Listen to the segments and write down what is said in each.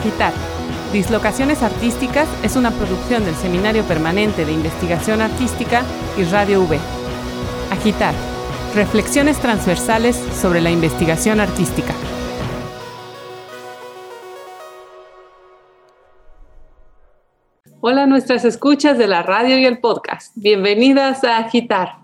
Agitar. Dislocaciones Artísticas es una producción del Seminario Permanente de Investigación Artística y Radio V. Agitar. Reflexiones transversales sobre la investigación artística. Hola nuestras escuchas de la radio y el podcast. Bienvenidas a Agitar.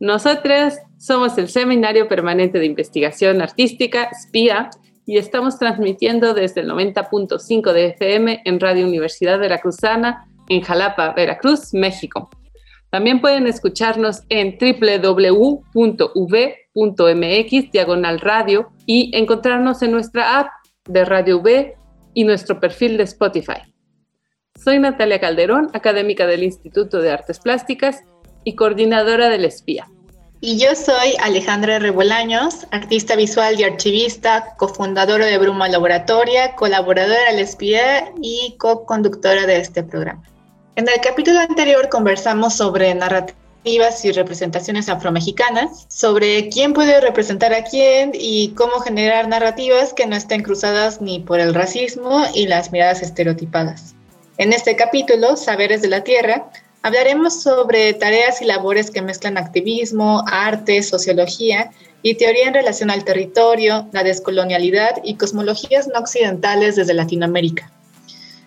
Nosotras somos el Seminario Permanente de Investigación Artística, SPIA, y estamos transmitiendo desde el 90.5 de FM en Radio Universidad Veracruzana en Jalapa, Veracruz, México. También pueden escucharnos en www.v.mx diagonal radio y encontrarnos en nuestra app de Radio V y nuestro perfil de Spotify. Soy Natalia Calderón, académica del Instituto de Artes Plásticas y coordinadora del Espía. Y yo soy Alejandra Rebolaños, artista visual y archivista, cofundadora de Bruma Laboratoria, colaboradora del espía y co-conductora de este programa. En el capítulo anterior conversamos sobre narrativas y representaciones afromexicanas, sobre quién puede representar a quién y cómo generar narrativas que no estén cruzadas ni por el racismo y las miradas estereotipadas. En este capítulo, Saberes de la Tierra, Hablaremos sobre tareas y labores que mezclan activismo, arte, sociología y teoría en relación al territorio, la descolonialidad y cosmologías no occidentales desde Latinoamérica.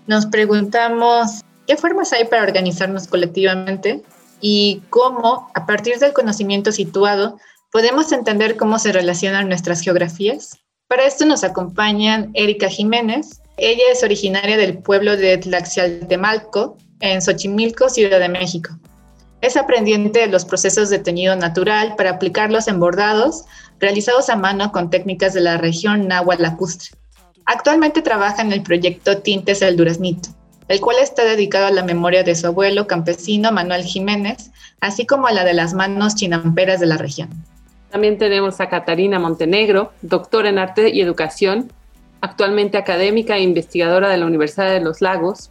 Nos preguntamos qué formas hay para organizarnos colectivamente y cómo, a partir del conocimiento situado, podemos entender cómo se relacionan nuestras geografías. Para esto nos acompañan Erika Jiménez. Ella es originaria del pueblo de Tlaxialtemalco, en Xochimilco, Ciudad de México. Es aprendiente de los procesos de teñido natural para aplicarlos en bordados realizados a mano con técnicas de la región náhuatl lacustre. Actualmente trabaja en el proyecto Tintes del Duraznito, el cual está dedicado a la memoria de su abuelo campesino Manuel Jiménez, así como a la de las manos chinamperas de la región. También tenemos a Catarina Montenegro, doctora en arte y educación, actualmente académica e investigadora de la Universidad de los Lagos,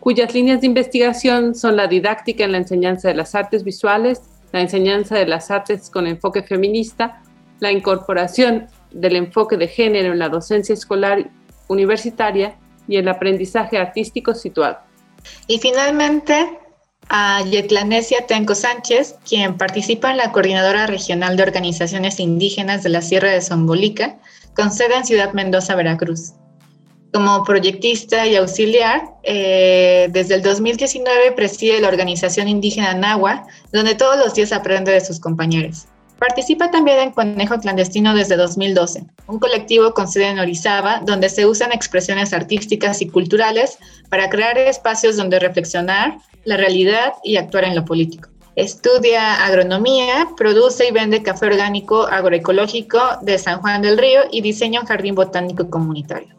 cuyas líneas de investigación son la didáctica en la enseñanza de las artes visuales, la enseñanza de las artes con enfoque feminista, la incorporación del enfoque de género en la docencia escolar universitaria y el aprendizaje artístico situado. Y finalmente, a Yetlanesia Tenco Sánchez, quien participa en la Coordinadora Regional de Organizaciones Indígenas de la Sierra de Zongolica, con sede en Ciudad Mendoza, Veracruz. Como proyectista y auxiliar, eh, desde el 2019 preside la organización indígena Nahua, donde todos los días aprende de sus compañeros. Participa también en Conejo Clandestino desde 2012, un colectivo con sede en Orizaba, donde se usan expresiones artísticas y culturales para crear espacios donde reflexionar la realidad y actuar en lo político. Estudia agronomía, produce y vende café orgánico agroecológico de San Juan del Río y diseña un jardín botánico comunitario.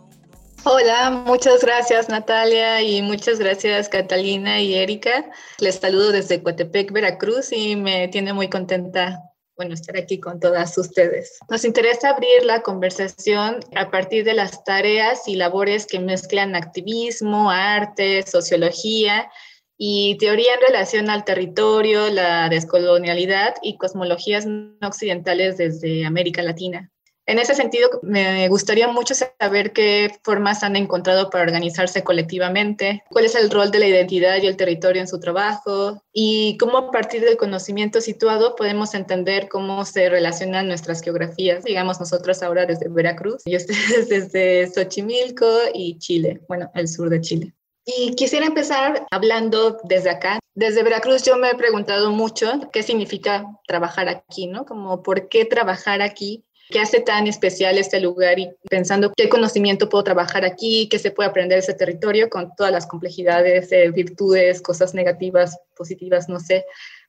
Hola, muchas gracias Natalia y muchas gracias Catalina y Erika. Les saludo desde Coatepec, Veracruz y me tiene muy contenta bueno, estar aquí con todas ustedes. Nos interesa abrir la conversación a partir de las tareas y labores que mezclan activismo, arte, sociología y teoría en relación al territorio, la descolonialidad y cosmologías no occidentales desde América Latina. En ese sentido, me gustaría mucho saber qué formas han encontrado para organizarse colectivamente, cuál es el rol de la identidad y el territorio en su trabajo y cómo a partir del conocimiento situado podemos entender cómo se relacionan nuestras geografías, digamos nosotros ahora desde Veracruz y ustedes desde Xochimilco y Chile, bueno, el sur de Chile. Y quisiera empezar hablando desde acá. Desde Veracruz yo me he preguntado mucho qué significa trabajar aquí, ¿no? Como por qué trabajar aquí qué hace tan especial este lugar y pensando qué conocimiento puedo trabajar aquí, qué se puede aprender de ese territorio con todas las complejidades, eh, virtudes, cosas negativas, positivas, no sé,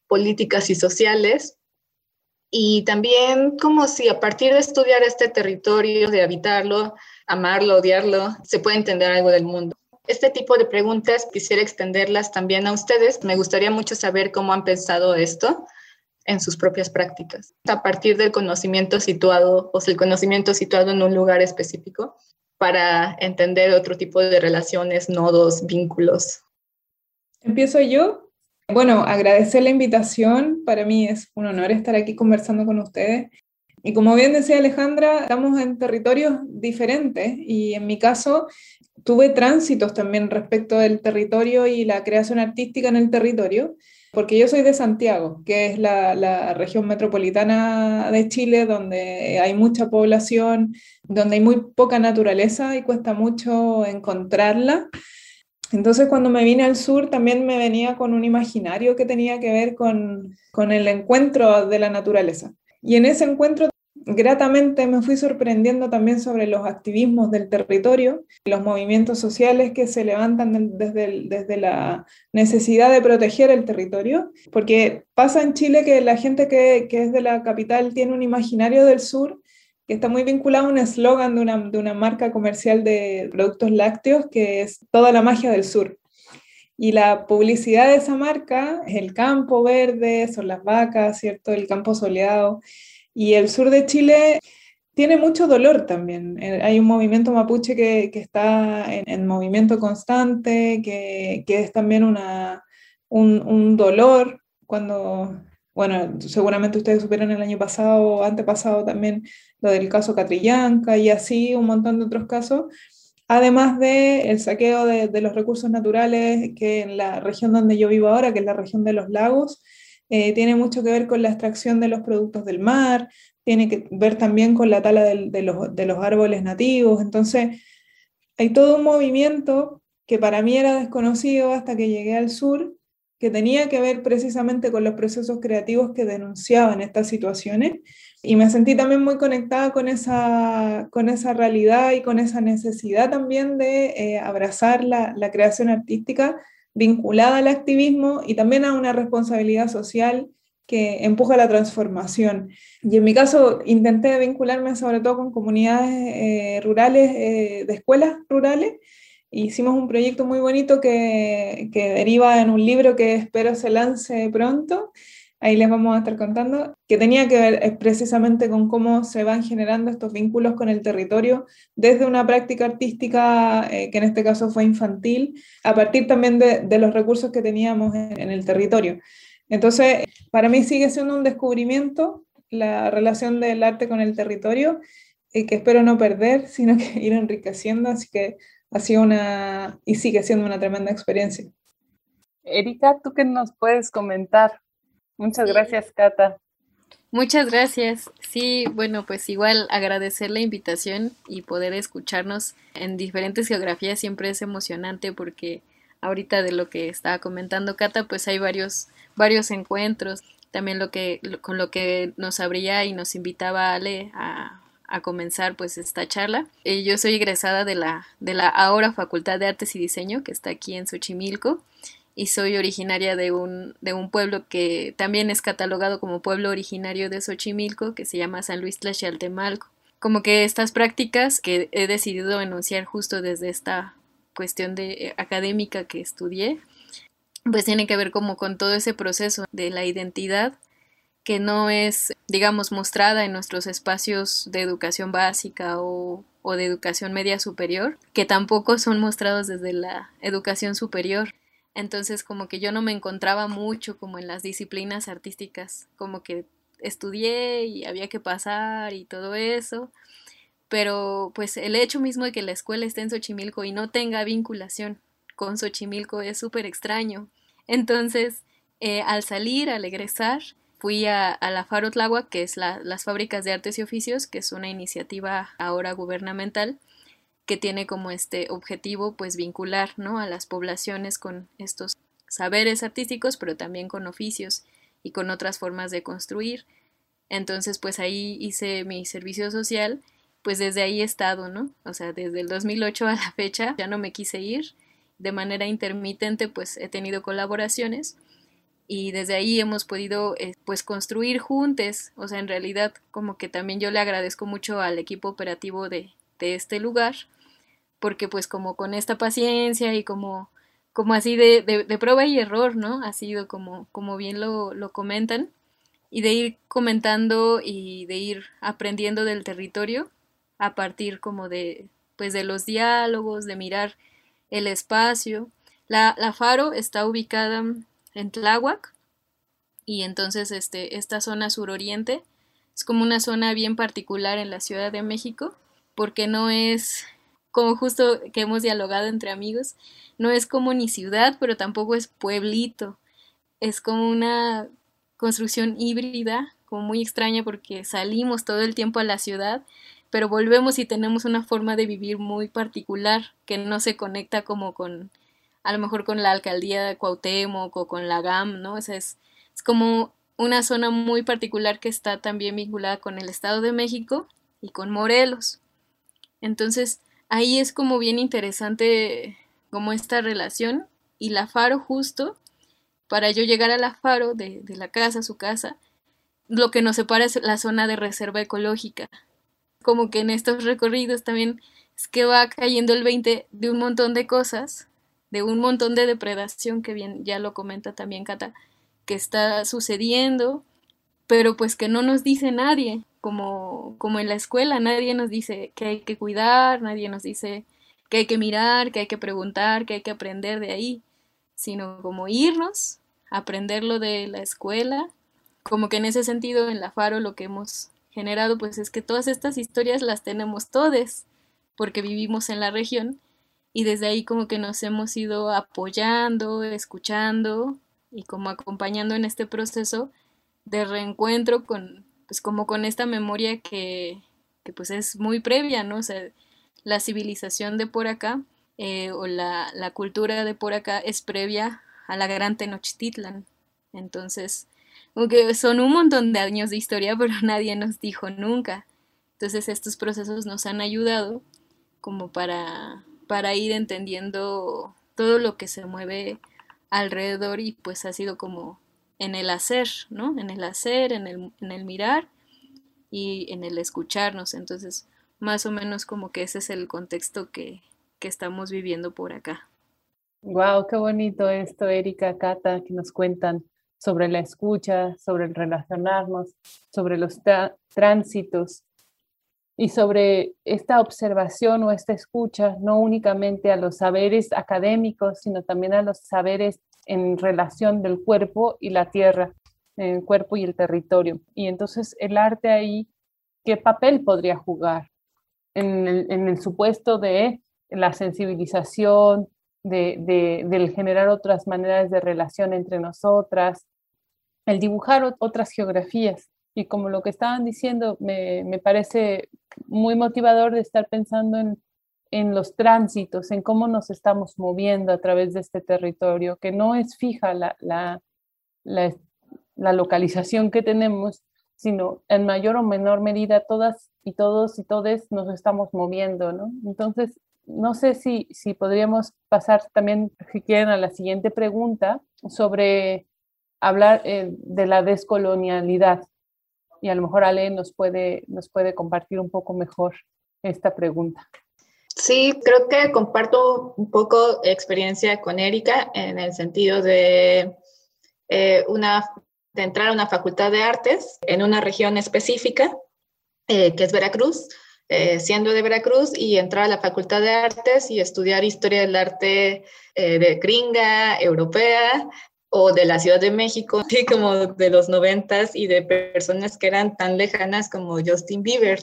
políticas y sociales. Y también como si a partir de estudiar este territorio, de habitarlo, amarlo, odiarlo, se puede entender algo del mundo. Este tipo de preguntas quisiera extenderlas también a ustedes. Me gustaría mucho saber cómo han pensado esto en sus propias prácticas, a partir del conocimiento situado, o sea, el conocimiento situado en un lugar específico, para entender otro tipo de relaciones, nodos, vínculos. Empiezo yo. Bueno, agradecer la invitación. Para mí es un honor estar aquí conversando con ustedes. Y como bien decía Alejandra, estamos en territorios diferentes y en mi caso tuve tránsitos también respecto del territorio y la creación artística en el territorio, porque yo soy de Santiago, que es la, región metropolitana de Chile, donde hay mucha población, donde hay muy poca naturaleza y cuesta mucho encontrarla. Entonces cuando me vine al sur también me venía con un imaginario que tenía que ver con, con el encuentro de la naturaleza. Y en ese encuentro gratamente me fui sorprendiendo también sobre los activismos del territorio, los movimientos sociales que se levantan desde, la necesidad de proteger el territorio, porque pasa en Chile que la gente que, que es de la capital tiene un imaginario del sur que está muy vinculado a un eslogan de una, de una marca comercial de productos lácteos que es toda la magia del sur. Y la publicidad de esa marca es el campo verde, son las vacas, ¿cierto? El campo soleado. Y el sur de Chile tiene mucho dolor también. Eh, hay un movimiento mapuche que, que está en, movimiento constante, que, que es también una, un, un, dolor cuando, bueno, seguramente ustedes supieron el año pasado o antepasado también lo del caso Catrillanca y así un montón de otros casos. Además de el saqueo de, de los recursos naturales que en la región donde yo vivo ahora, que es la región de los lagos, eh, tiene mucho que ver con la extracción de los productos del mar, tiene que ver también con la tala de, los, de, los, árboles nativos. Entonces, hay todo un movimiento que para mí era desconocido hasta que llegué al sur, que tenía que ver precisamente con los procesos creativos que denunciaban estas situaciones. Y me sentí también muy conectada con esa, con esa realidad y con esa necesidad también de eh, abrazar la, la creación artística vinculada al activismo y también a una responsabilidad social que empuja la transformación. Y en mi caso intenté vincularme sobre todo con comunidades eh, rurales, eh, de escuelas rurales. Hicimos un proyecto muy bonito que, que deriva en un libro que espero se lance pronto, ahí les vamos a estar contando, que tenía que ver eh, precisamente con cómo se van generando estos vínculos con el territorio desde una práctica artística, eh, que en este caso fue infantil, a partir también de, de los recursos que teníamos en, en, el territorio. Entonces, para mí sigue siendo un descubrimiento la relación del arte con el territorio, y que espero no perder, sino que ir enriqueciendo, así que ha sido una, y sigue siendo una tremenda experiencia. Erika, ¿tú qué nos puedes comentar Muchas gracias, Cata. Muchas gracias. Sí, bueno, pues igual agradecer la invitación y poder escucharnos en diferentes geografías siempre es emocionante porque ahorita de lo que estaba comentando Cata, pues hay varios varios encuentros. También lo que con lo que nos abría y nos invitaba Ale a, a comenzar pues esta charla. Eh, yo soy egresada de la de la ahora Facultad de Artes y Diseño que está aquí en Xochimilco y soy originaria de un, de un pueblo que también es catalogado como pueblo originario de Xochimilco, que se llama San Luis Tlaxialtemalco. Como que estas prácticas que he decidido enunciar justo desde esta cuestión de eh, académica que estudié, pues tienen que ver como con todo ese proceso de la identidad que no es, digamos, mostrada en nuestros espacios de educación básica o, o de educación media superior, que tampoco son mostrados desde la educación superior. Entonces como que yo no me encontraba mucho como en las disciplinas artísticas, como que estudié y había que pasar y todo eso, pero pues el hecho mismo de que la escuela esté en Xochimilco y no tenga vinculación con Xochimilco es súper extraño. Entonces, eh, al salir, al egresar, fui a, a la Faro Tláhuac, que es la, las fábricas de artes y oficios, que es una iniciativa ahora gubernamental, que tiene como este objetivo pues vincular ¿no? a las poblaciones con estos saberes artísticos, pero también con oficios y con otras formas de construir. Entonces pues ahí hice mi servicio social, pues desde ahí he estado, ¿no? O sea, desde el 2008 a la fecha ya no me quise ir, de manera intermitente pues he tenido colaboraciones y desde ahí hemos podido eh, pues construir juntos, o sea, en realidad como que también yo le agradezco mucho al equipo operativo de, de este lugar, porque pues como con esta paciencia y como, como así de, de, prueba y error, ¿no? Ha sido como, como bien lo, lo comentan, y de ir comentando y de ir aprendiendo del territorio a partir como de, pues de los diálogos, de mirar el espacio. La, la Faro está ubicada en Tláhuac y entonces este, esta zona suroriente es como una zona bien particular en la Ciudad de México porque no es como justo que hemos dialogado entre amigos, no es como ni ciudad, pero tampoco es pueblito. Es como una construcción híbrida, como muy extraña porque salimos todo el tiempo a la ciudad, pero volvemos y tenemos una forma de vivir muy particular que no se conecta como con, a lo mejor con la alcaldía de Cuauhtémoc o con la GAM, ¿no? O es, es como una zona muy particular que está también vinculada con el Estado de México y con Morelos. Entonces, ahí es como bien interesante como esta relación y la Faro justo para yo llegar a la Faro de, de la casa, su casa, lo que nos separa es la zona de reserva ecológica. Como que en estos recorridos también es que va cayendo el 20 de un montón de cosas, de un montón de depredación que bien ya lo comenta también Cata, que está sucediendo, pero pues que no nos dice nadie, como, como en la escuela, nadie nos dice que hay que cuidar, nadie nos dice que hay que mirar, que hay que preguntar, que hay que aprender de ahí, sino como irnos, aprenderlo de la escuela, como que en ese sentido en la Faro lo que hemos generado pues es que todas estas historias las tenemos todes, porque vivimos en la región y desde ahí como que nos hemos ido apoyando, escuchando y como acompañando en este proceso de reencuentro con, pues como con esta memoria que, que pues es muy previa, ¿no? O sea, la civilización de por acá eh, o la, la, cultura de por acá es previa a la gran Tenochtitlan. Entonces, aunque son un montón de años de historia, pero nadie nos dijo nunca. Entonces estos procesos nos han ayudado como para, para ir entendiendo todo lo que se mueve alrededor y pues ha sido como en el hacer, ¿no? En el hacer, en el, en el mirar y en el escucharnos. Entonces, más o menos como que ese es el contexto que, que estamos viviendo por acá. Wow, qué bonito esto, Erika, Cata, que nos cuentan sobre la escucha, sobre el relacionarnos, sobre los tránsitos y sobre esta observación o esta escucha, no únicamente a los saberes académicos, sino también a los saberes en relación del cuerpo y la tierra, el cuerpo y el territorio. Y entonces el arte ahí, ¿qué papel podría jugar? En el, supuesto de la sensibilización, de, de, del generar otras maneras de relación entre nosotras, el dibujar otras geografías. Y como lo que estaban diciendo, me, me parece muy motivador de estar pensando en, en los tránsitos, en cómo nos estamos moviendo a través de este territorio, que no es fija la, la, la, localización que tenemos, sino en mayor o menor medida todas y todos y todes nos estamos moviendo, ¿no? Entonces, no sé si, si podríamos pasar también, si quieren, a la siguiente pregunta sobre hablar eh, de la descolonialidad. Y a lo mejor Ale nos puede, nos puede compartir un poco mejor esta pregunta. Sí, creo que comparto un poco experiencia con Erika en el sentido de, eh, una, de entrar a una facultad de artes en una región específica, eh, que es Veracruz, eh, siendo de Veracruz, y entrar a la facultad de artes y estudiar historia del arte de gringa, europea, o de la Ciudad de México, así como de los noventas y de personas que eran tan lejanas como Justin Bieber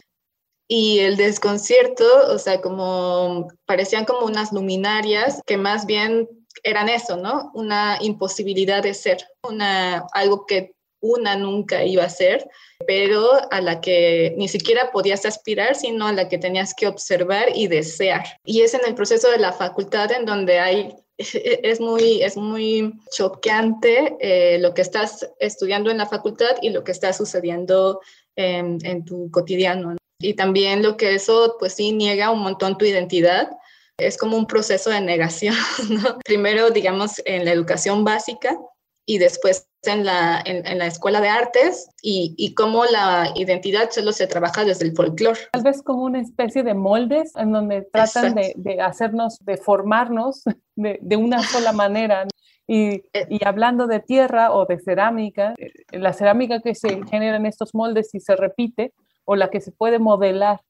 y el desconcierto, o sea, como parecían como unas luminarias que más bien eran eso, ¿no? Una imposibilidad de ser, una, algo que una nunca iba a ser, pero a la que ni siquiera podías aspirar, sino a la que tenías que observar y desear. Y es en el proceso de la facultad en donde hay es muy, es muy choqueante eh, lo que estás estudiando en la facultad y lo que está sucediendo en, en tu cotidiano. Y también lo que eso, pues sí, niega un montón tu identidad. Es como un proceso de negación, ¿no? Primero, digamos, en la educación básica y después en la, en, la escuela de artes y, y, cómo la identidad solo se trabaja desde el folclore. Tal vez como una especie de moldes en donde tratan de, de, hacernos, de formarnos de, de una sola manera. Y, eh. y, hablando de tierra o de cerámica, eh, la cerámica que se genera en estos moldes y se repite, o la que se puede modelar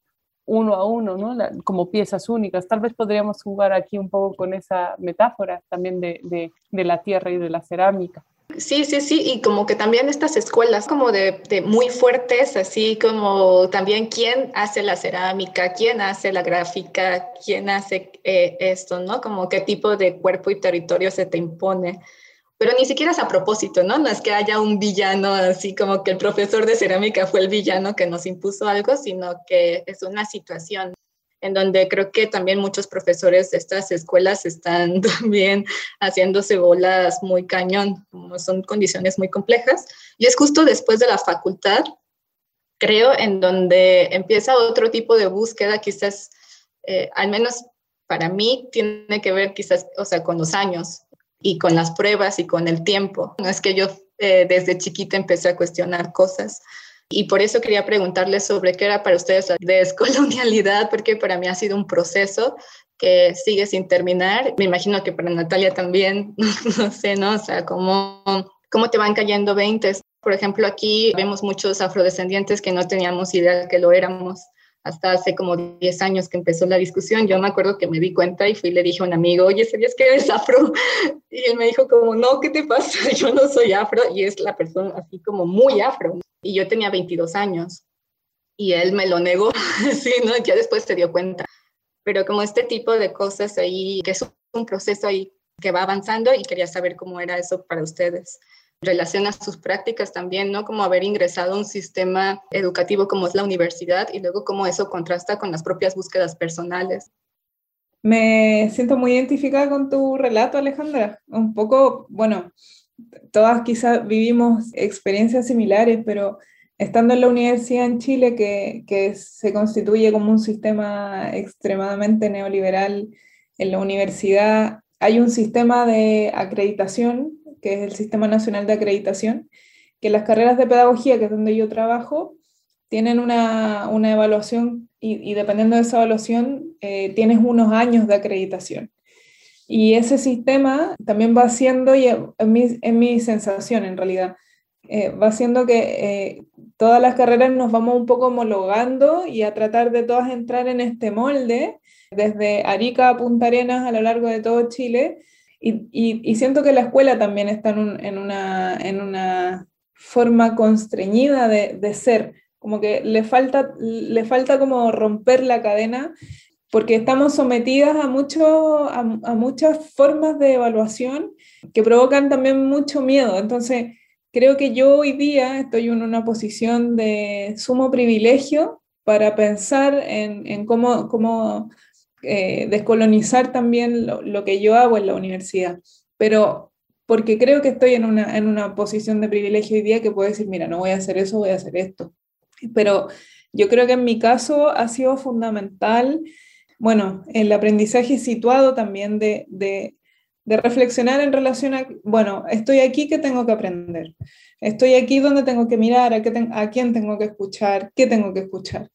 uno a uno, ¿no? como piezas únicas. Tal vez podríamos jugar aquí un poco con esa metáfora también de, de, la tierra y de la cerámica. Sí, sí, sí, y como que también estas escuelas como de, muy fuertes, así como también quién hace la cerámica, quién hace la gráfica, quién hace eh, esto, ¿no? Como qué tipo de cuerpo y territorio se te impone. Pero ni siquiera es a propósito, ¿no? No es que haya un villano así como que el profesor de cerámica fue el villano que nos impuso algo, sino que es una situación en donde creo que también muchos profesores de estas escuelas están también haciéndose bolas muy cañón, son condiciones muy complejas. Y es justo después de la facultad, creo, en donde empieza otro tipo de búsqueda, quizás, eh, al menos para mí, tiene que ver quizás, o sea, con los años y con las pruebas y con el tiempo. No es que yo eh, desde chiquita empecé a cuestionar cosas, y por eso quería preguntarles sobre qué era para ustedes la descolonialidad, porque para mí ha sido un proceso que sigue sin terminar. Me imagino que para Natalia también, no sé, ¿no? O sea, cómo, cómo te van cayendo veintes. Por ejemplo, aquí vemos muchos afrodescendientes que no teníamos idea que lo éramos hasta hace como 10 años que empezó la discusión, yo me acuerdo que me di cuenta y fui le dije a un amigo, oye, ¿sabías que eres afro? Y él me dijo como, no, ¿qué te pasa? Yo no soy afro y es la persona así como muy afro. Y yo tenía 22 años y él me lo negó, sí, ¿no? Ya después se dio cuenta. Pero como este tipo de cosas ahí, que es un proceso ahí que va avanzando y quería saber cómo era eso para ustedes relación a sus prácticas también, ¿no? Como haber ingresado a un sistema educativo como es la universidad y luego cómo eso contrasta con las propias búsquedas personales. Me siento muy identificada con tu relato, Alejandra. Un poco, bueno, todas quizás vivimos experiencias similares, pero estando en la universidad en Chile, que, que se constituye como un sistema extremadamente neoliberal en la universidad, hay un sistema de acreditación que es el Sistema Nacional de Acreditación, que las carreras de pedagogía, que es donde yo trabajo, tienen una, una evaluación y, dependiendo de esa evaluación eh, tienes unos años de acreditación. Y ese sistema también va haciendo, y en mi, en mi sensación en realidad, eh, va haciendo que eh, todas las carreras nos vamos un poco homologando y a tratar de todas entrar en este molde, desde Arica a Punta Arenas a lo largo de todo Chile, y, siento que la escuela también está en, una, en una, forma constreñida de, ser, como que le falta, le falta como romper la cadena, porque estamos sometidas a, mucho, a, muchas formas de evaluación que provocan también mucho miedo. Entonces, creo que yo hoy día estoy en una posición de sumo privilegio para pensar en, en cómo, cómo eh, descolonizar también lo, que yo hago en la universidad, pero porque creo que estoy en una, en una posición de privilegio hoy día que puedo decir, mira, no voy a hacer eso, voy a hacer esto. Pero yo creo que en mi caso ha sido fundamental, bueno, el aprendizaje situado también de, de, de reflexionar en relación a, bueno, estoy aquí, ¿qué tengo que aprender? Estoy aquí donde tengo que mirar, qué a quién tengo que escuchar, qué tengo que escuchar.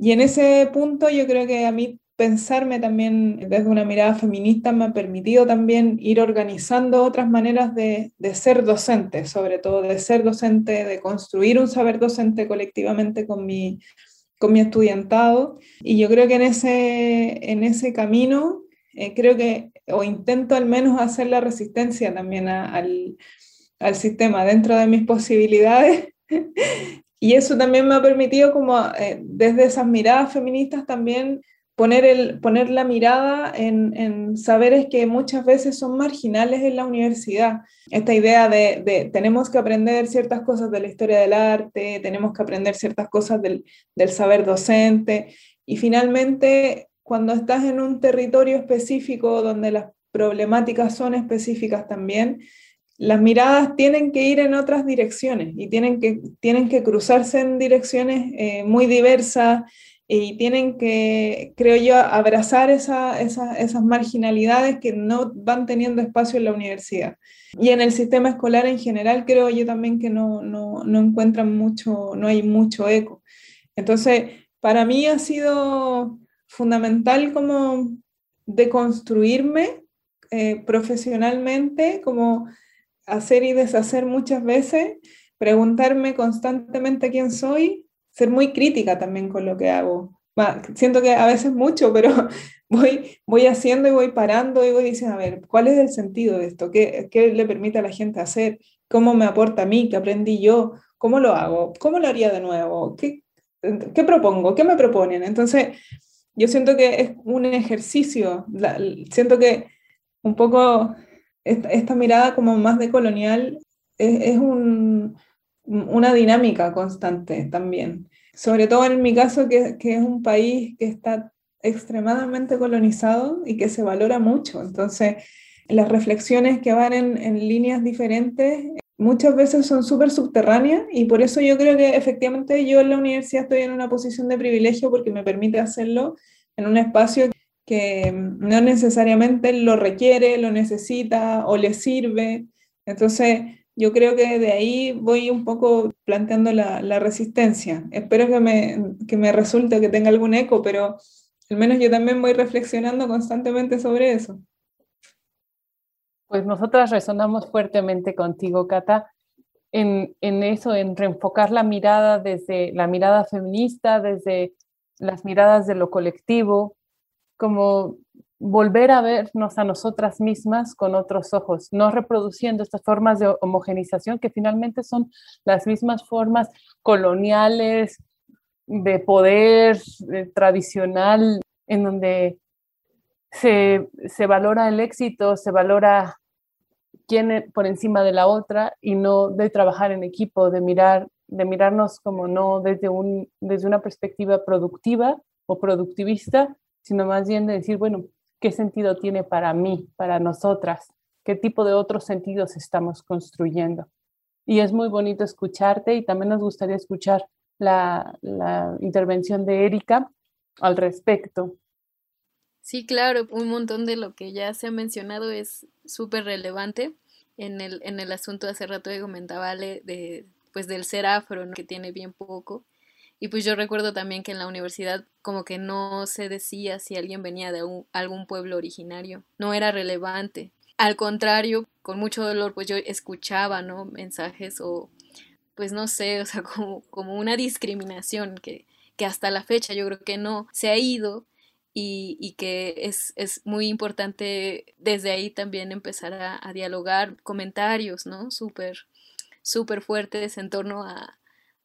Y en ese punto yo creo que a mí pensarme también desde una mirada feminista me ha permitido también ir organizando otras maneras de, ser docente, sobre todo de ser docente, de construir un saber docente colectivamente con mi, con mi estudiantado. Y yo creo que en ese, en ese camino, eh, creo que, o intento al menos hacer la resistencia también al, al sistema dentro de mis posibilidades. y eso también me ha permitido como eh, desde esas miradas feministas también poner, el, poner la mirada en, saberes que muchas veces son marginales en la universidad. Esta idea de, tenemos que aprender ciertas cosas de la historia del arte, tenemos que aprender ciertas cosas del, del saber docente y finalmente cuando estás en un territorio específico donde las problemáticas son específicas también, las miradas tienen que ir en otras direcciones y tienen que, tienen que cruzarse en direcciones eh, muy diversas y tienen que, creo yo, abrazar esa, esas marginalidades que no van teniendo espacio en la universidad. Y en el sistema escolar en general, creo yo también que no, no, no encuentran mucho, no hay mucho eco. Entonces, para mí ha sido fundamental como deconstruirme eh, profesionalmente, como hacer y deshacer muchas veces, preguntarme constantemente quién soy ser muy crítica también con lo que hago. siento que a veces mucho, pero voy, voy haciendo y voy parando y voy diciendo, a ver, ¿cuál es el sentido de esto? ¿Qué, ¿Qué, le permite a la gente hacer? cómo me aporta a mí, qué aprendí yo, cómo lo hago, cómo lo haría de nuevo, qué, qué propongo, qué me proponen. Entonces, yo siento que es un ejercicio, siento que un poco esta, mirada como más de colonial es, un, una dinámica constante también. Sobre todo en mi caso, que, que, es un país que está extremadamente colonizado y que se valora mucho. Entonces, las reflexiones que van en, en líneas diferentes muchas veces son súper subterráneas y por eso yo creo que efectivamente yo en la universidad estoy en una posición de privilegio porque me permite hacerlo en un espacio que no necesariamente lo requiere, lo necesita o le sirve. Entonces, yo creo que de ahí voy un poco planteando la, resistencia. Espero que me, que me resulte, que tenga algún eco, pero al menos yo también voy reflexionando constantemente sobre eso. Pues nosotras resonamos fuertemente contigo, Cata, en, en, eso, en reenfocar la mirada desde la mirada feminista, desde las miradas de lo colectivo, como volver a vernos a nosotras mismas con otros ojos, no reproduciendo estas formas de homogenización que finalmente son las mismas formas coloniales de poder tradicional en donde se, se, valora el éxito, se valora quién por encima de la otra y no de trabajar en equipo, de mirar de mirarnos como no desde, un, desde una perspectiva productiva o productivista, sino más bien de decir, bueno, ¿qué sentido tiene para mí, para nosotras? ¿Qué tipo de otros sentidos estamos construyendo? Y es muy bonito escucharte y también nos gustaría escuchar la, intervención de Erika al respecto. Sí, claro, un montón de lo que ya se ha mencionado es súper relevante. En el, en el asunto hace rato que comentaba Ale de, pues del ser afro, que tiene bien poco. Y pues yo recuerdo también que en la universidad como que no se decía si alguien venía de algún pueblo originario, no era relevante. Al contrario, con mucho dolor pues yo escuchaba, ¿no? Mensajes o pues no sé, o sea, como, como una discriminación que, que hasta la fecha yo creo que no se ha ido y, y que es, es, muy importante desde ahí también empezar a, a dialogar comentarios, ¿no? Súper súper fuertes en torno a,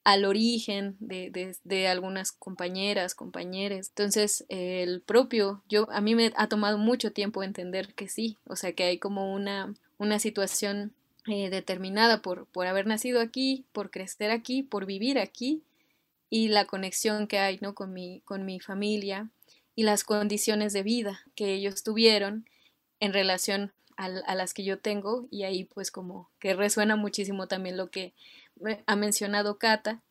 al origen de, de, algunas compañeras, compañeros. Entonces, el propio, yo, a mí me ha tomado mucho tiempo entender que sí, o sea, que hay como una, una situación eh, determinada por, por haber nacido aquí, por crecer aquí, por vivir aquí, y la conexión que hay, ¿no? Con mi, con mi familia y las condiciones de vida que ellos tuvieron en relación a, las que yo tengo y ahí pues como que resuena muchísimo también lo que ha mencionado Cata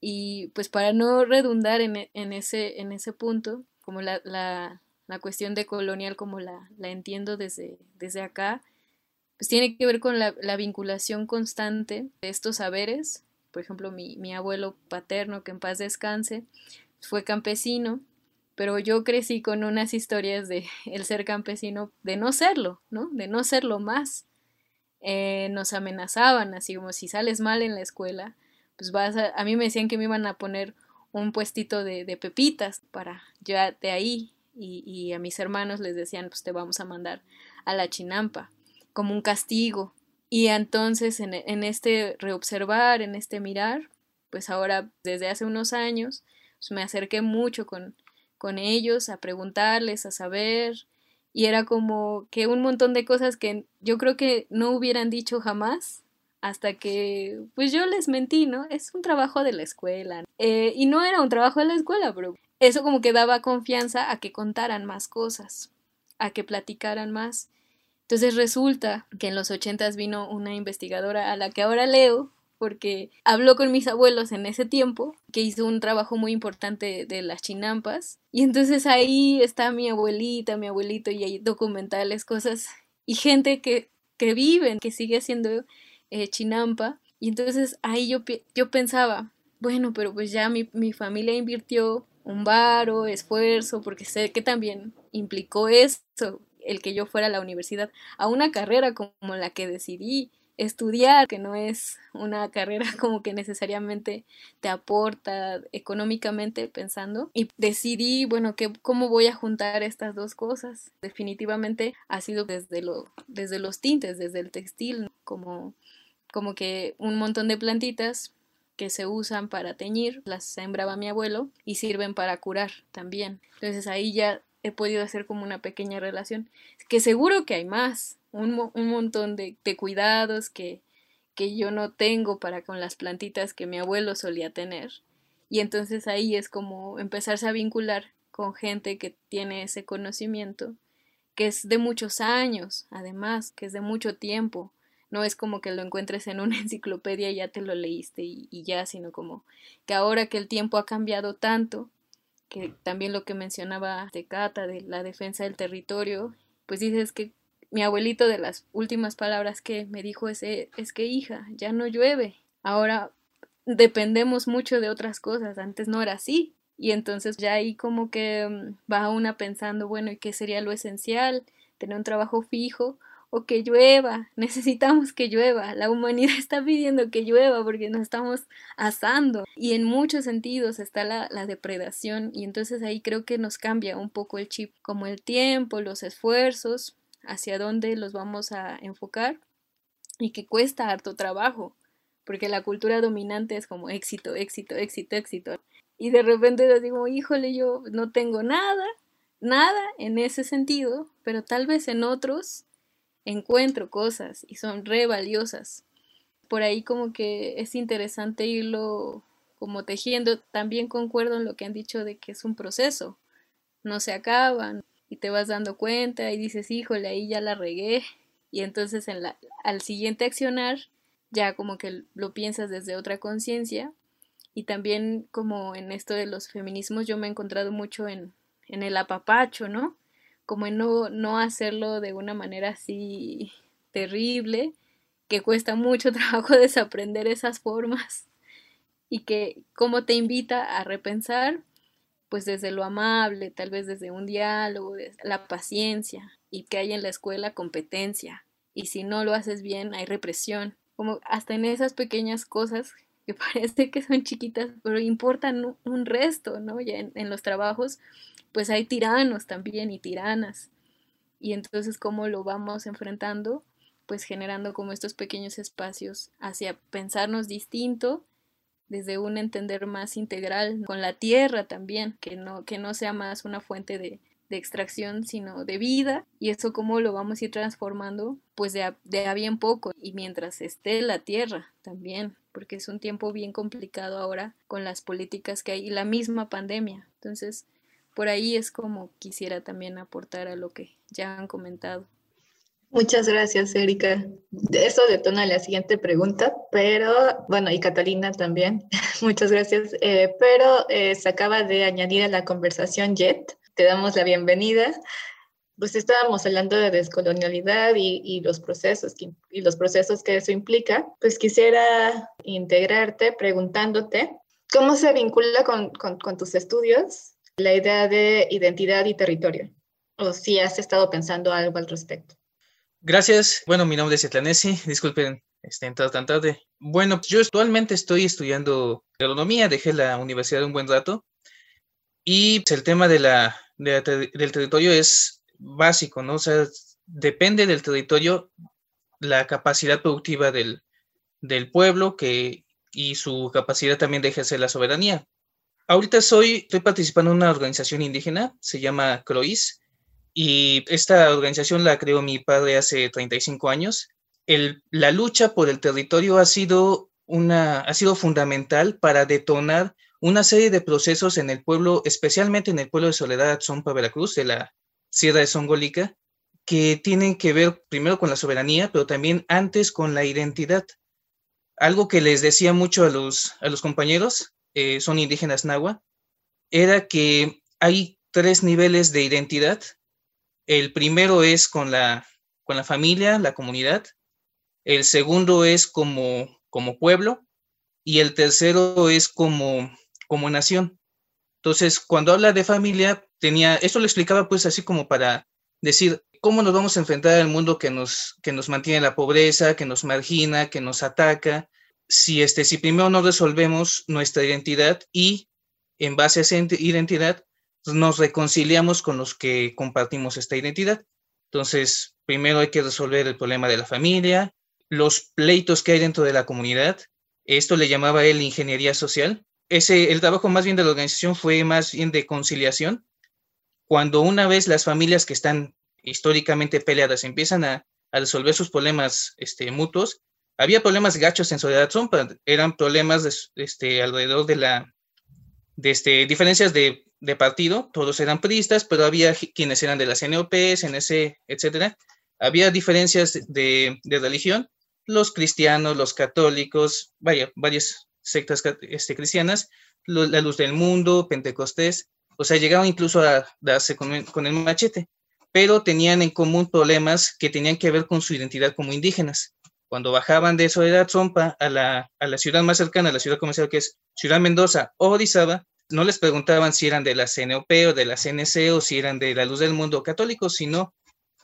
y pues para no redundar en, ese, en ese punto, como la, la, cuestión de colonial como la, la entiendo desde, desde acá, pues tiene que ver con la, la, vinculación constante de estos saberes. Por ejemplo, mi, mi abuelo paterno, que en paz descanse, fue campesino pero yo crecí con unas historias de el ser campesino, de no serlo, ¿no? De no serlo más. Eh, nos amenazaban, así como si sales mal en la escuela, pues vas a, a mí me decían que me iban a poner un puestito de, de pepitas para ya de ahí y, y, a mis hermanos les decían pues te vamos a mandar a la chinampa como un castigo. Y entonces en, en este reobservar, en este mirar, pues ahora desde hace unos años pues me acerqué mucho con, con ellos, a preguntarles, a saber, y era como que un montón de cosas que yo creo que no hubieran dicho jamás hasta que pues yo les mentí, ¿no? Es un trabajo de la escuela. Eh, y no era un trabajo de la escuela, pero eso como que daba confianza a que contaran más cosas, a que platicaran más. Entonces resulta que en los ochentas vino una investigadora a la que ahora leo, porque habló con mis abuelos en ese tiempo, que hizo un trabajo muy importante de las chinampas, y entonces ahí está mi abuelita, mi abuelito, y hay documentales, cosas, y gente que, que viven, que sigue haciendo eh, chinampa, y entonces ahí yo, yo pensaba, bueno, pero pues ya mi, mi familia invirtió un varo, esfuerzo, porque sé que también implicó eso, el que yo fuera a la universidad, a una carrera como la que decidí, estudiar, que no es una carrera como que necesariamente te aporta económicamente pensando. Y decidí, bueno, que, cómo voy a juntar estas dos cosas. Definitivamente ha sido desde, lo, desde los tintes, desde el textil, como como que un montón de plantitas que se usan para teñir, las sembraba mi abuelo y sirven para curar también. Entonces ahí ya he podido hacer como una pequeña relación, que seguro que hay más, un, un montón de, cuidados que, que yo no tengo para con las plantitas que mi abuelo solía tener. Y entonces ahí es como empezarse a vincular con gente que tiene ese conocimiento, que es de muchos años, además, que es de mucho tiempo. No es como que lo encuentres en una enciclopedia y ya te lo leíste y ya, sino como que ahora que el tiempo ha cambiado tanto, que también lo que mencionaba de Cata, de la defensa del territorio, pues dices que mi abuelito de las últimas palabras que me dijo es, eh, es que hija, ya no llueve, ahora dependemos mucho de otras cosas, antes no era así. Y entonces ya ahí como que mm, va una pensando, bueno, ¿y qué sería lo esencial? Tener un trabajo fijo o que llueva, necesitamos que llueva, la humanidad está pidiendo que llueva porque nos estamos asando. Y en muchos sentidos está la, la, depredación. Y entonces ahí creo que nos cambia un poco el chip, como el tiempo, los esfuerzos, hacia dónde los vamos a enfocar. Y que cuesta harto trabajo, porque la cultura dominante es como éxito, éxito, éxito, éxito. Y de repente yo digo, híjole, yo no tengo nada, nada en ese sentido, pero tal vez en otros encuentro cosas y son re valiosas. Por ahí como que es interesante irlo como tejiendo. También concuerdo en lo que han dicho de que es un proceso, no se acaban y te vas dando cuenta y dices, híjole, ahí ya la regué. Y entonces en al siguiente accionar ya como que lo piensas desde otra conciencia. Y también como en esto de los feminismos yo me he encontrado mucho en, en el apapacho, ¿no? Como en no, no hacerlo de una manera así terrible, que cuesta mucho trabajo desaprender esas formas y que como te invita a repensar pues desde lo amable, tal vez desde un diálogo, la paciencia y que hay en la escuela competencia. Y si no lo haces bien, hay represión. Como hasta en esas pequeñas cosas que parece que son chiquitas, pero importan un resto, ¿no? Ya en, en los trabajos, pues hay tiranos también y tiranas. Y entonces, ¿cómo lo vamos enfrentando? Pues generando como estos pequeños espacios hacia pensarnos distinto desde un entender más integral con la tierra también, que no, que no sea más una fuente de, de extracción, sino de vida, y eso cómo lo vamos a ir transformando, pues de a, de a bien poco, y mientras esté la tierra también, porque es un tiempo bien complicado ahora con las políticas que hay y la misma pandemia. Entonces, por ahí es como quisiera también aportar a lo que ya han comentado. Muchas gracias, Erika. Eso detona la siguiente pregunta, pero bueno, y Catalina también. Muchas gracias. Eh, pero eh, se acaba de añadir a la conversación Jet. Te damos la bienvenida. Pues estábamos hablando de descolonialidad y, y los procesos que, y los procesos que eso implica. Pues quisiera integrarte preguntándote cómo se vincula con, con, con tus estudios la idea de identidad y territorio, o si has estado pensando algo al respecto. Gracias. Bueno, mi nombre es Etlanesi. Disculpen este, entrar tan tarde. Bueno, yo actualmente estoy estudiando agronomía. Dejé la universidad un buen rato. Y el tema de la, de del territorio es básico, ¿no? O sea, depende del territorio la capacidad productiva del, del pueblo que, y su capacidad también de ejercer la soberanía. Ahorita soy, estoy participando en una organización indígena, se llama CROIS, y esta organización la creó mi padre hace 35 años. El, la lucha por el territorio ha sido, una, ha sido fundamental para detonar una serie de procesos en el pueblo, especialmente en el pueblo de Soledad, Zompa, Veracruz, de la Sierra de Songolica, que tienen que ver primero con la soberanía, pero también antes con la identidad. Algo que les decía mucho a los, a los compañeros, eh, son indígenas nahua, era que hay tres niveles de identidad el primero es con la, con la familia, la comunidad. El segundo es como, como pueblo. Y el tercero es como, como nación. Entonces, cuando habla de familia, tenía, esto lo explicaba pues así como para decir cómo nos vamos a enfrentar al mundo que nos, que nos mantiene la pobreza, que nos margina, que nos ataca. Si, este, si primero no resolvemos nuestra identidad y en base a esa identidad nos reconciliamos con los que compartimos esta identidad. Entonces, primero hay que resolver el problema de la familia, los pleitos que hay dentro de la comunidad. Esto le llamaba él ingeniería social. Ese, el trabajo más bien de la organización fue más bien de conciliación. Cuando una vez las familias que están históricamente peleadas empiezan a, resolver sus problemas este, mutuos, había problemas gachos en Soledad Zompa, eran problemas este, alrededor de la, de este, diferencias de, de, partido, todos eran priistas, pero había quienes eran de la CNOP, CNC, etcétera. Había diferencias de, de religión, los cristianos, los católicos, vaya, varias sectas este, cristianas, la luz del mundo, Pentecostés, o sea, llegaron incluso a darse con, con el machete, pero tenían en común problemas que tenían que ver con su identidad como indígenas cuando bajaban de Soledad Zompa a la, a la ciudad más cercana, a la ciudad comercial que es Ciudad Mendoza o Orizaba, no les preguntaban si eran de la CNOP o de la CNC o si eran de la Luz del Mundo católicos, sino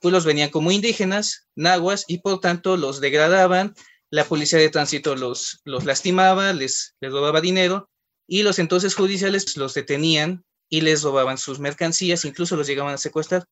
pues los venían como indígenas, nahuas, y por tanto los degradaban, la policía de tránsito los, los lastimaba, les, les robaba dinero, y los entonces judiciales los detenían y les robaban sus mercancías, incluso los llegaban a secuestrar.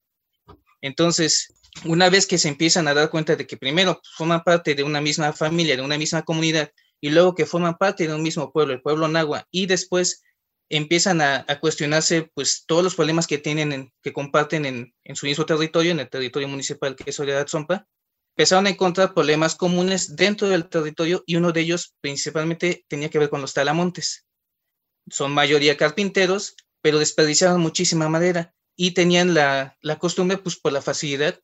Entonces, una vez que se empiezan a dar cuenta de que primero forman parte de una misma familia, de una misma comunidad, y luego que forman parte de un mismo pueblo, el pueblo Nahua, y después empiezan a, cuestionarse pues todos los problemas que tienen, que comparten en, su mismo territorio, en el territorio municipal que es Soledad Zompa, empezaron a encontrar problemas comunes dentro del territorio y uno de ellos principalmente tenía que ver con los talamontes. Son mayoría carpinteros, pero desperdiciaban muchísima madera y tenían la, la costumbre, pues por la facilidad,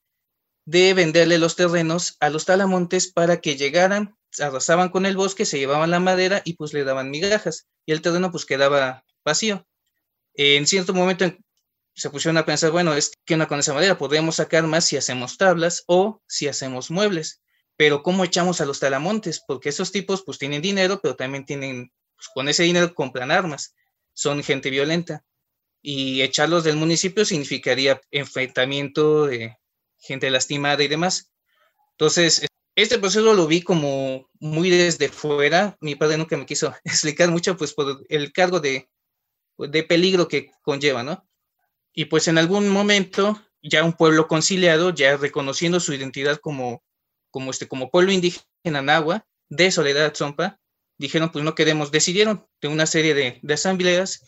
de venderle los terrenos a los talamontes para que llegaran, arrasaban con el bosque, se llevaban la madera y pues le daban migajas. Y el terreno pues quedaba vacío. En cierto momento se pusieron a pensar, bueno, es que una con esa madera podemos sacar más si hacemos tablas o si hacemos muebles, pero ¿cómo echamos a los talamontes? Porque esos tipos pues tienen dinero, pero también tienen, pues, con ese dinero compran armas, son gente violenta. Y echarlos del municipio significaría enfrentamiento de gente lastimada y demás. Entonces, este proceso lo vi como muy desde fuera. Mi padre nunca me quiso explicar mucho, pues por el cargo de, de peligro que conlleva, ¿no? Y pues en algún momento, ya un pueblo conciliado, ya reconociendo su identidad como, como, este, como pueblo indígena nahua de Soledad Zompa, dijeron, pues no queremos, decidieron de una serie de, de asambleas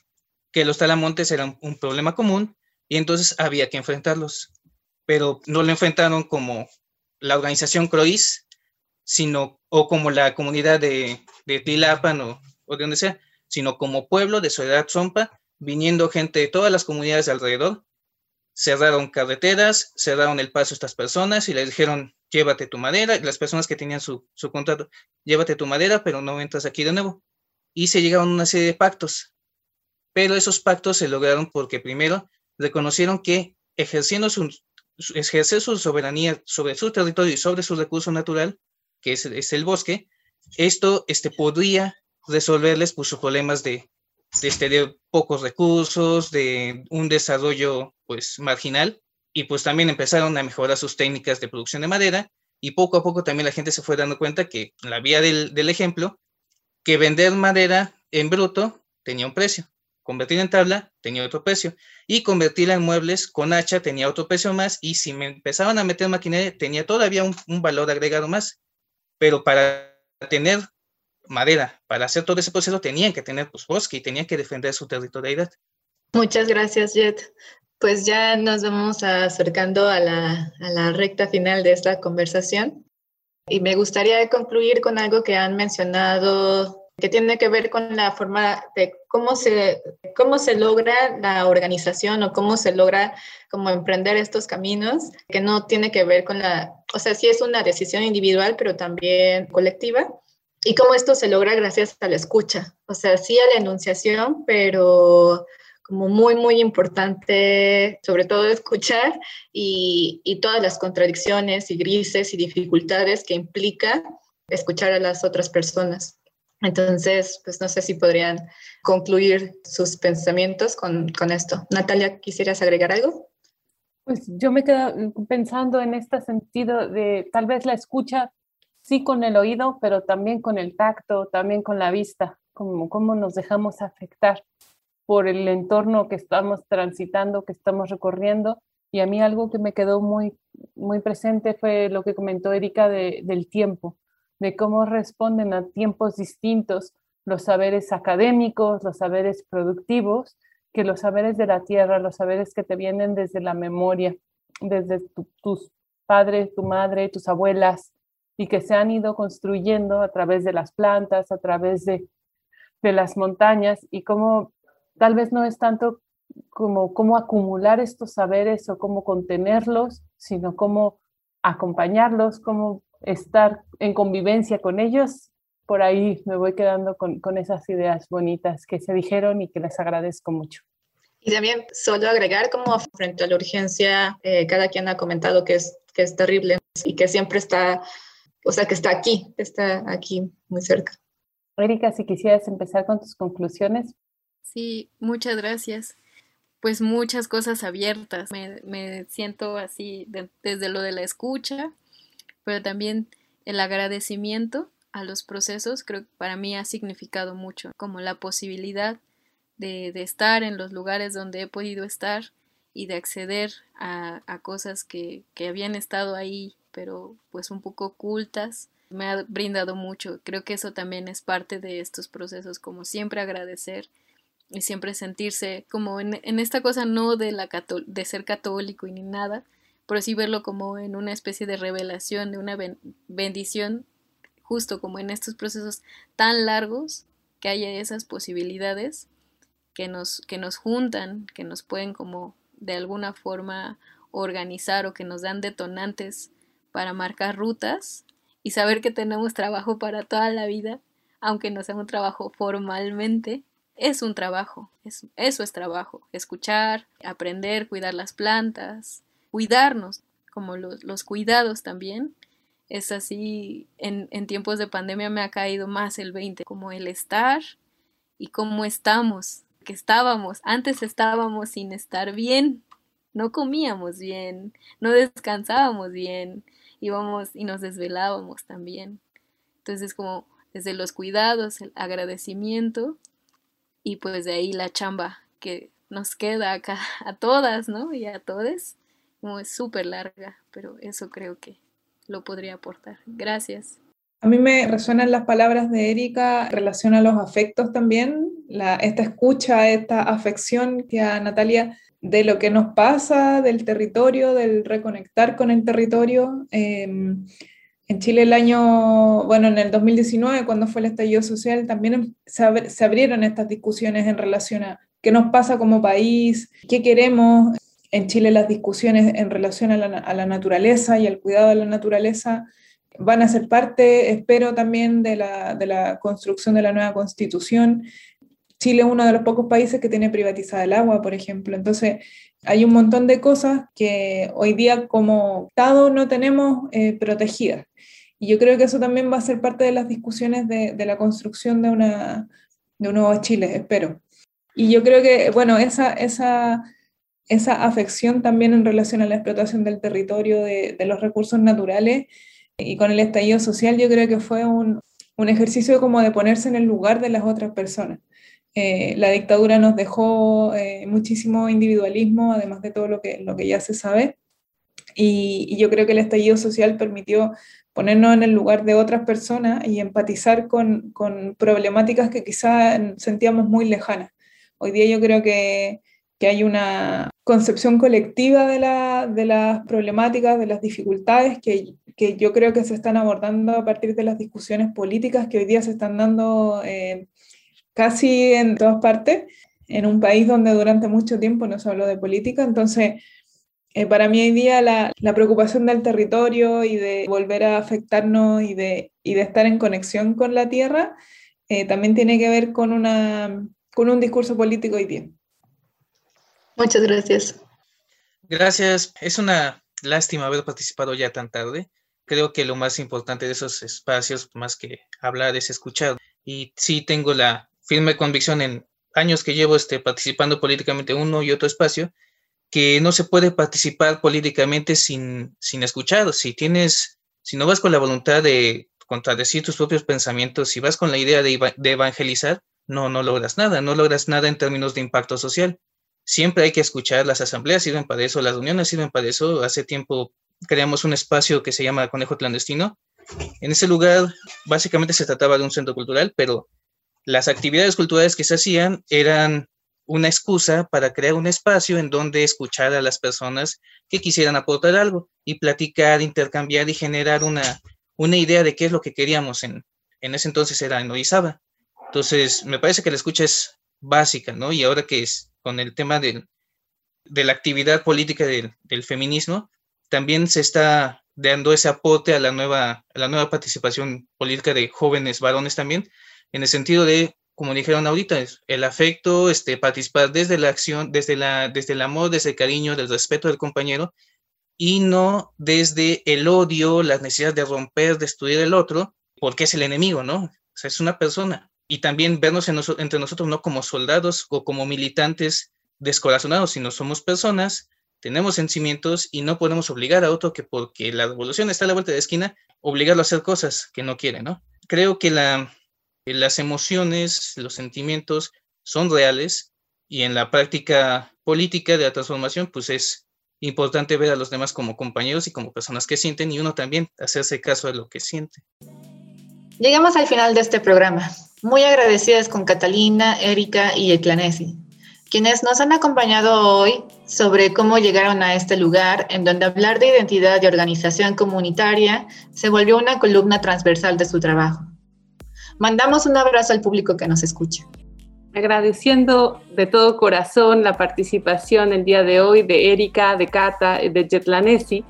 que los talamontes eran un problema común y entonces había que enfrentarlos pero no lo enfrentaron como la organización Croix, sino, o como la comunidad de, de Tilapan o, de donde sea, sino como pueblo de Soledad Zompa, viniendo gente de todas las comunidades de alrededor, cerraron carreteras, cerraron el paso a estas personas y les dijeron, llévate tu madera, las personas que tenían su, su contrato, llévate tu madera, pero no entras aquí de nuevo. Y se llegaron a una serie de pactos, pero esos pactos se lograron porque primero reconocieron que ejerciendo su, ejercer su soberanía sobre su territorio y sobre su recurso natural, que es, el bosque, esto este, podría resolverles pues, sus problemas de, de, este, de pocos recursos, de un desarrollo pues, marginal, y pues también empezaron a mejorar sus técnicas de producción de madera, y poco a poco también la gente se fue dando cuenta que la vía del ejemplo, que vender madera en bruto tenía un precio convertir en tabla tenía otro precio y convertirla en muebles con hacha tenía otro precio más y si me empezaban a meter maquinaria tenía todavía un, valor agregado más. Pero para tener madera, para hacer todo ese proceso tenían que tener pues, bosque y tenían que defender su territorialidad. Muchas gracias, Jet. Pues ya nos vamos acercando a la, a la recta final de esta conversación y me gustaría concluir con algo que han mencionado que tiene que ver con la forma de cómo se, cómo se logra la organización o cómo se logra como emprender estos caminos, que no tiene que ver con la, o sea, sí es una decisión individual, pero también colectiva, y cómo esto se logra gracias a la escucha, o sea, sí a la enunciación, pero como muy, muy importante, sobre todo escuchar y, y todas las contradicciones y grises y dificultades que implica escuchar a las otras personas. Entonces, pues no sé si podrían concluir sus pensamientos con, con esto. Natalia, ¿quisieras agregar algo? Pues yo me quedo pensando en este sentido de tal vez la escucha, sí con el oído, pero también con el tacto, también con la vista, como cómo nos dejamos afectar por el entorno que estamos transitando, que estamos recorriendo. Y a mí algo que me quedó muy, muy presente fue lo que comentó Erika de, del tiempo de cómo responden a tiempos distintos los saberes académicos, los saberes productivos, que los saberes de la tierra, los saberes que te vienen desde la memoria, desde tus padres, tu madre, tus abuelas, y que se han ido construyendo a través de las plantas, a través de, de las montañas, y cómo tal vez no es tanto como cómo acumular estos saberes o cómo contenerlos, sino cómo acompañarlos, cómo estar en convivencia con ellos. Por ahí me voy quedando con, con esas ideas bonitas que se dijeron y que les agradezco mucho. Y también solo agregar como frente a la urgencia, eh, cada quien ha comentado que es, que es terrible y que siempre está, o sea, que está aquí, está aquí muy cerca. Erika, si quisieras empezar con tus conclusiones. Sí, muchas gracias. Pues muchas cosas abiertas. Me, me siento así desde lo de la escucha, pero también el agradecimiento a los procesos, creo que para mí ha significado mucho, como la posibilidad de, de, estar en los lugares donde he podido estar y de acceder a, cosas que, que, habían estado ahí, pero pues un poco ocultas, me ha brindado mucho. Creo que eso también es parte de estos procesos, como siempre agradecer y siempre sentirse como en, en esta cosa no de, la de ser católico y ni nada, pero sí verlo como en una especie de revelación, de una bendición, justo como en estos procesos tan largos que haya esas posibilidades que nos, que nos juntan, que nos pueden como de alguna forma organizar o que nos dan detonantes para marcar rutas y saber que tenemos trabajo para toda la vida, aunque no sea un trabajo formalmente, es un trabajo, es, eso es trabajo, escuchar, aprender, cuidar las plantas, cuidarnos, como los, los cuidados también. Es así, en, en tiempos de pandemia me ha caído más el 20, como el estar y cómo estamos que estábamos, antes estábamos sin estar bien, no comíamos bien, no descansábamos bien, íbamos y nos desvelábamos también. Entonces como desde los cuidados, el agradecimiento y pues de ahí la chamba que nos queda acá a todas, ¿no? Y a todos, como es súper larga, pero eso creo que lo podría aportar. Gracias. A mí me resuenan las palabras de Erika en relación a los afectos también, esta escucha, esta afección que a Natalia de lo que nos pasa, del territorio, del reconectar con el territorio. Em, en Chile el año, bueno, en el 2019, cuando fue el estallido social, también se abrieron estas discusiones en relación a qué nos pasa como país, qué queremos. En Chile las discusiones en relación a la, a la naturaleza y al cuidado de la naturaleza van a ser parte, espero, también de la, de la, construcción de la nueva constitución. Chile es uno de los pocos países que tiene privatizada el agua, por ejemplo. Entonces, hay un montón de cosas que hoy día como Estado no tenemos eh, protegidas. Y yo creo que eso también va a ser parte de las discusiones de, de la construcción de, una, de un nuevo Chile, espero. Y yo creo que, bueno, esa, esa, esa afección también en relación a la explotación del territorio, de, los recursos naturales, y con el estallido social yo creo que fue un, un ejercicio como de ponerse en el lugar de las otras personas. Eh, la dictadura nos dejó eh, muchísimo individualismo, además de todo lo que, lo que ya se sabe, y, y, yo creo que el estallido social permitió ponernos en el lugar de otras personas y empatizar con, con problemáticas que quizá sentíamos muy lejanas. Hoy día yo creo que, que hay una concepción colectiva de, la, de las problemáticas, de las dificultades que que yo creo que se están abordando a partir de las discusiones políticas que hoy día se están dando eh, casi en todas partes, en un país donde durante mucho tiempo no se habló de política. Entonces, eh, para mí hoy día la, la, preocupación del territorio y de volver a afectarnos y de, y de estar en conexión con la tierra eh, también tiene que ver con, una, con un discurso político hoy día. Muchas gracias. Gracias. Es una lástima haber participado ya tan tarde creo que lo más importante de esos espacios, más que hablar, es escuchar. Y sí tengo la firme convicción en años que llevo este, participando políticamente uno y otro espacio, que no se puede participar políticamente sin, sin escuchar. Si tienes, si no vas con la voluntad de contradecir tus propios pensamientos, si vas con la idea de, de evangelizar, no, no logras nada, no logras nada en términos de impacto social. Siempre hay que escuchar, las asambleas sirven para eso, las reuniones sirven para eso. Hace tiempo creamos un espacio que se llama Conejo Clandestino, En ese lugar básicamente se trataba de un centro cultural, pero las actividades culturales que se hacían eran una excusa para crear un espacio en donde escuchar a las personas que quisieran aportar algo y platicar, intercambiar y generar una, una idea de qué es lo que queríamos en, en ese entonces era en Orizaba. Entonces, me parece que la escucha es básica, ¿no? Y ahora que es con el tema de la actividad política del, del, feminismo, también se está dando ese aporte a la, nueva, la nueva participación política de jóvenes varones también, en el sentido de como dijeron ahorita, el afecto, este, participar desde la acción, desde, la, desde el amor, desde el cariño, del respeto del compañero, y no desde el odio, la necesidad de romper, destruir el otro, porque es el enemigo, ¿no? O sea, es una persona. Y también vernos entre nosotros no como soldados o como militantes descorazonados, sino somos personas, tenemos sentimientos y no podemos obligar a otro que porque la revolución está a la vuelta de la esquina, obligarlo a hacer cosas que no quiere, ¿no? Creo que la, las emociones, los sentimientos son reales y en la práctica política de la transformación, pues es importante ver a los demás como compañeros y como personas que sienten y uno también hacerse caso de lo que siente. Llegamos al final de este programa. Muy agradecidas con Catalina, Erika y Eclanesi, quienes nos han acompañado hoy sobre cómo llegaron a este lugar en donde hablar de identidad y organización comunitaria se volvió una columna transversal de su trabajo. Mandamos un abrazo al público que nos escucha. Agradeciendo de todo corazón la participación el día de hoy de Erika, de Cata, de Jetlanesi,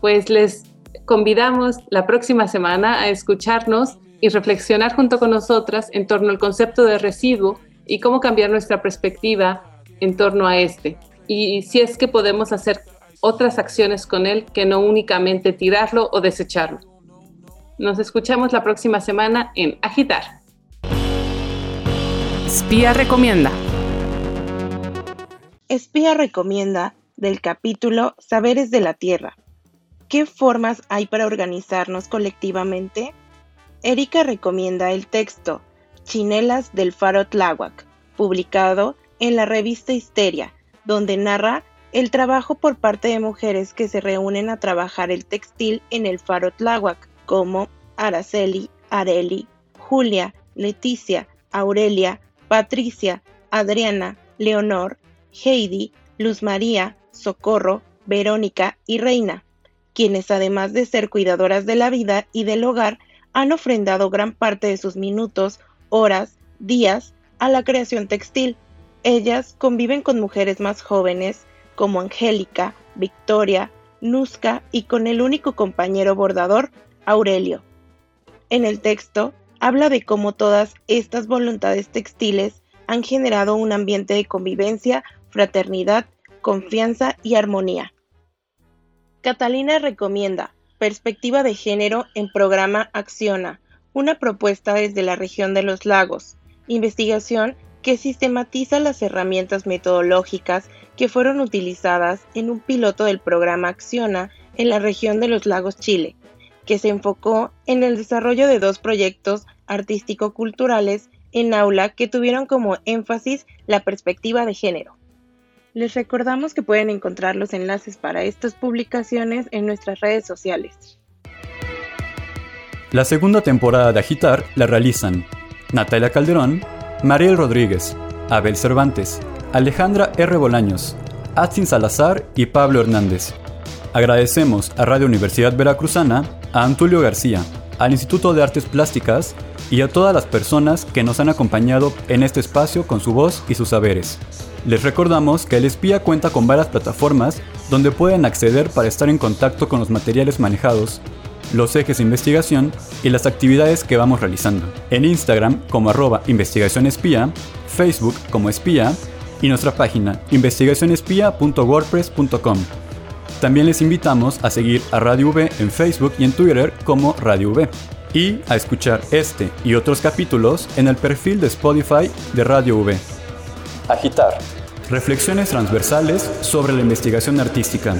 pues les convidamos la próxima semana a escucharnos y reflexionar junto con nosotras en torno al concepto de residuo y cómo cambiar nuestra perspectiva en torno a este. Y si es que podemos hacer otras acciones con él que no únicamente tirarlo o desecharlo. Nos escuchamos la próxima semana en Agitar. Espía recomienda. Espía recomienda del capítulo Saberes de la Tierra. ¿Qué formas hay para organizarnos colectivamente? Erika recomienda el texto Chinelas del Faro Tláhuac, publicado en la revista Histeria, donde narra el trabajo por parte de mujeres que se reúnen a trabajar el textil en el Faro Tláhuac como Araceli, Areli, Julia, Leticia, Aurelia, Patricia, Adriana, Leonor, Heidi, Luz María, Socorro, Verónica y Reina, quienes además de ser cuidadoras de la vida y del hogar, han ofrendado gran parte de sus minutos, horas, días a la creación textil. Ellas conviven con mujeres más jóvenes como Angélica, Victoria, Nusca y con el único compañero bordador, Aurelio. En el texto habla de cómo todas estas voluntades textiles han generado un ambiente de convivencia, fraternidad, confianza y armonía. Catalina recomienda Perspectiva de Género en programa Acciona, una propuesta desde la región de los lagos, investigación que sistematiza las herramientas metodológicas que fueron utilizadas en un piloto del programa Acciona en la región de los lagos Chile, que se enfocó en el desarrollo de dos proyectos artístico-culturales en aula que tuvieron como énfasis la perspectiva de género. Les recordamos que pueden encontrar los enlaces para estas publicaciones en nuestras redes sociales. La segunda temporada de Agitar la realizan Natalia Calderón, Mariel Rodríguez, Abel Cervantes, Alejandra R. Bolaños, Atsin Salazar y Pablo Hernández. Agradecemos a Radio Universidad Veracruzana, a Antulio García, al Instituto de Artes Plásticas y a todas las personas que nos han acompañado en este espacio con su voz y sus saberes. Les recordamos que el espía cuenta con varias plataformas donde pueden acceder para estar en contacto con los materiales manejados, los ejes de investigación y las actividades que vamos realizando. En Instagram como arroba investigación Facebook como espía y nuestra página investigacionespía.wordpress.com. También les invitamos a seguir a Radio V en Facebook y en Twitter como Radio V y a escuchar este y otros capítulos en el perfil de Spotify de Radio V. Agitar. Reflexiones transversales sobre la investigación artística.